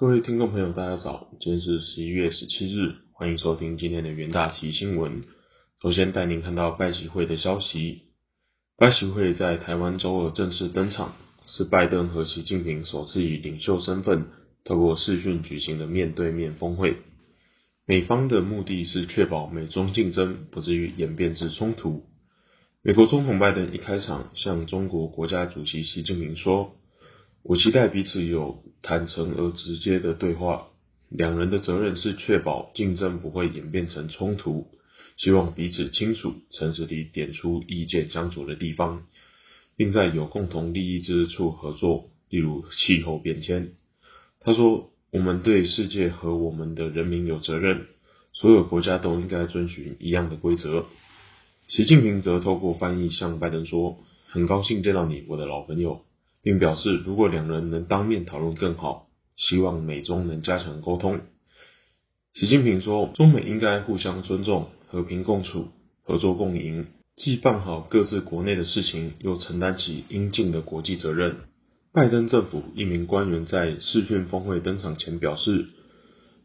各位听众朋友，大家早，今天是十一月十七日，欢迎收听今天的元大旗新闻。首先带您看到拜习会的消息，拜习会在台湾周二正式登场，是拜登和习近平首次以领袖身份透过视讯举行的面对面峰会。美方的目的是确保美中竞争不至于演变至冲突。美国总统拜登一开场向中国国家主席习近平说。我期待彼此有坦诚而直接的对话。两人的责任是确保竞争不会演变成冲突，希望彼此清楚、诚实地点出意见相左的地方，并在有共同利益之处合作，例如气候变迁。他说：“我们对世界和我们的人民有责任，所有国家都应该遵循一样的规则。”习近平则透过翻译向拜登说：“很高兴见到你，我的老朋友。”并表示，如果两人能当面讨论更好，希望美中能加强沟通。习近平说，中美应该互相尊重、和平共处、合作共赢，既办好各自国内的事情，又承担起应尽的国际责任。拜登政府一名官员在视讯峰会登场前表示，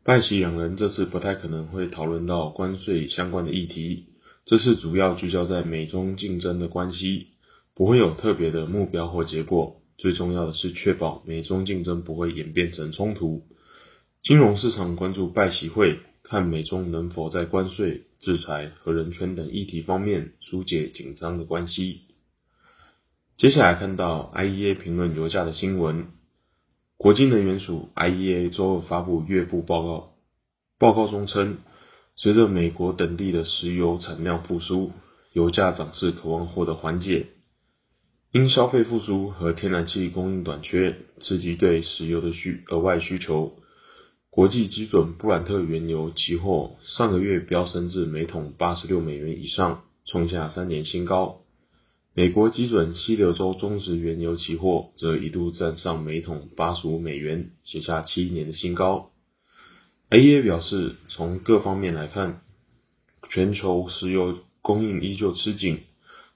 拜习两人这次不太可能会讨论到关税相关的议题，这次主要聚焦在美中竞争的关系，不会有特别的目标或结果。最重要的是确保美中竞争不会演变成冲突。金融市场关注拜习会，看美中能否在关税、制裁和人权等议题方面疏解紧张的关系。接下来看到 IEA 评论油价的新闻。国际能源署 IEA 周二发布月度报告，报告中称，随着美国等地的石油产量复苏，油价涨势可望获得缓解。因消费复苏和天然气供应短缺，刺激对石油的需额外需求。国际基准布兰特原油期货上个月飙升至每桶八十六美元以上，创下三年新高。美国基准西流州中值原油期货则一度站上每桶八十五美元，写下七年的新高。AEA 表示，从各方面来看，全球石油供应依旧吃紧。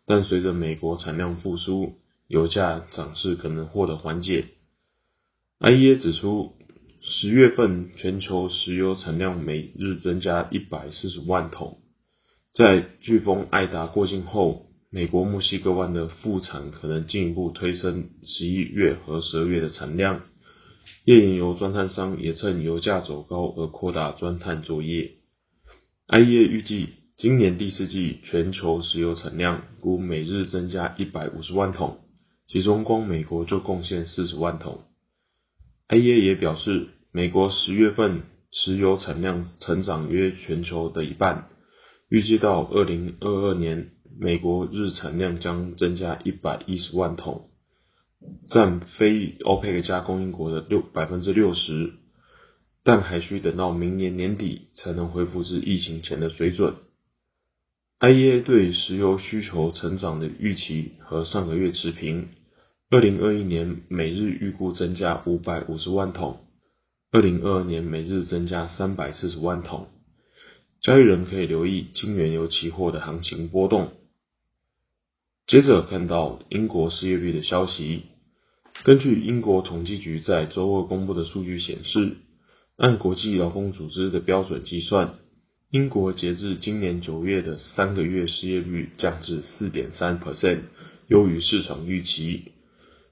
但随着美国产量复苏，油价涨势可能获得缓解。IEA 指出，十月份全球石油产量每日增加一百四十万桶。在飓风艾达过境后，美国墨西哥湾的复产可能进一步推升十一月和十二月的产量。页岩油钻探商也趁油价走高而扩大钻探作业。IEA 预计。今年第四季全球石油产量估每日增加一百五十万桶，其中光美国就贡献四十万桶。AEA 也表示，美国十月份石油产量成长约全球的一半，预计到二零二二年，美国日产量将增加一百一十万桶，占非 OPEC 加供应国的六百分之六十，但还需等到明年年底才能恢复至疫情前的水准。IEA 对石油需求成长的预期和上个月持平。二零二一年每日预估增加五百五十万桶，二零二二年每日增加三百四十万桶。交易人可以留意金原油期货的行情波动。接着看到英国失业率的消息。根据英国统计局在周二公布的数据显示，按国际劳工组织的标准计算。英国截至今年九月的三个月失业率降至四点三 percent，优于市场预期。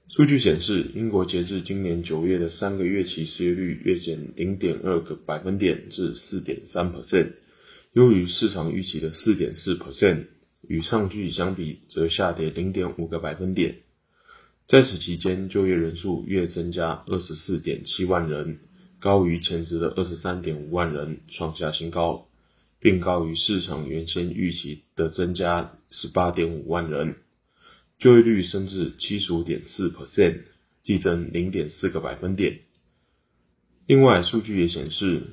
数据显示，英国截至今年九月的三个月期失业率月减零点二个百分点至四点三 percent，优于市场预期的四点四 percent。与上季相比，则下跌零点五个百分点。在此期间，就业人数月增加二十四点七万人，高于前值的二十三点五万人，创下新高。并高于市场原先预期的增加十八点五万人，就业率升至七十五点四 percent，季增零点四个百分点。另外，数据也显示，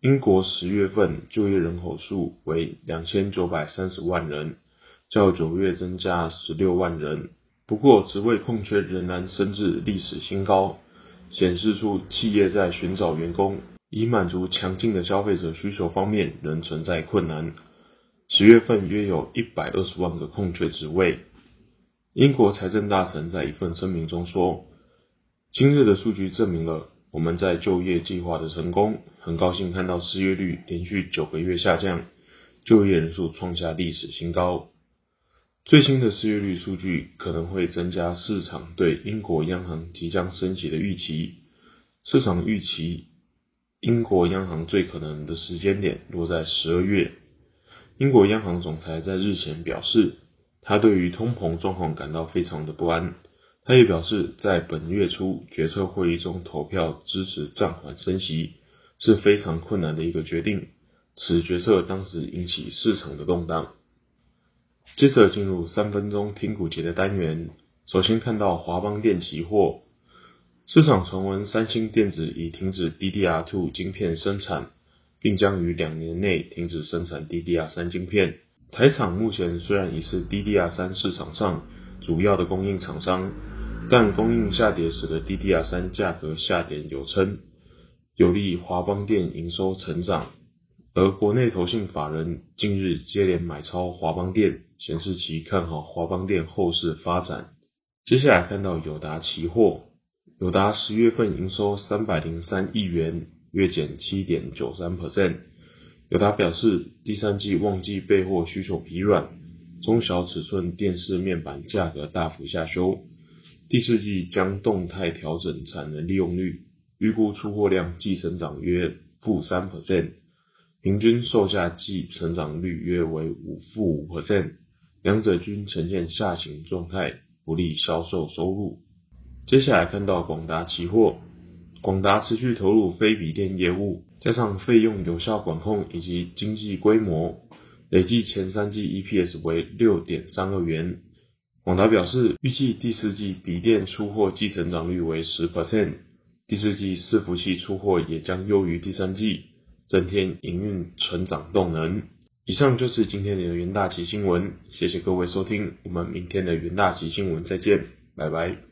英国十月份就业人口数为两千九百三十万人，较九月增加十六万人。不过，职位空缺仍然升至历史新高，显示出企业在寻找员工。以满足强劲的消费者需求方面仍存在困难。十月份约有一百二十万个空缺职位。英国财政大臣在一份声明中说：“今日的数据证明了我们在就业计划的成功，很高兴看到失业率连续九个月下降，就业人数创下历史新高。最新的失业率数据可能会增加市场对英国央行即将升息的预期。市场预期英国央行最可能的时间点落在十二月。英国央行总裁在日前表示，他对于通膨状况感到非常的不安。他也表示，在本月初决策会议中投票支持暂缓升息是非常困难的一个决定。此决策当时引起市场的动荡。接着进入三分钟听股节的单元，首先看到华邦电期货，市场传闻三星电子已停止 DDR2 晶片生产，并将于两年内停止生产 DDR3 晶片。台厂目前虽然已是 DDR3 市场上主要的供应厂商。但供应下跌使得 DDR3 价格下跌有称，有利华邦电营收成长。而国内投信法人近日接连买超华邦电，显示其看好华邦电后市发展。接下来看到友达期货，友达十月份营收三百零三亿元，月减七点九三 percent。友达表示，第三季旺季备货需求疲软，中小尺寸电视面板价格大幅下修。第四季将动态调整产能利用率，预估出货量季成长约负三 percent，平均售价季成长率约为五负五 percent，两者均呈现下行状态，不利销售收入。接下来看到广达期货，广达持续投入非笔电业务，加上费用有效管控以及经济规模，累计前三季 EPS 为六点三二元。广达表示，预计第四季笔电出货季成长率为十 percent，第四季伺服器出货也将优于第三季，增添营运成长动能。以上就是今天的元大旗新闻，谢谢各位收听，我们明天的元大旗新闻再见，拜拜。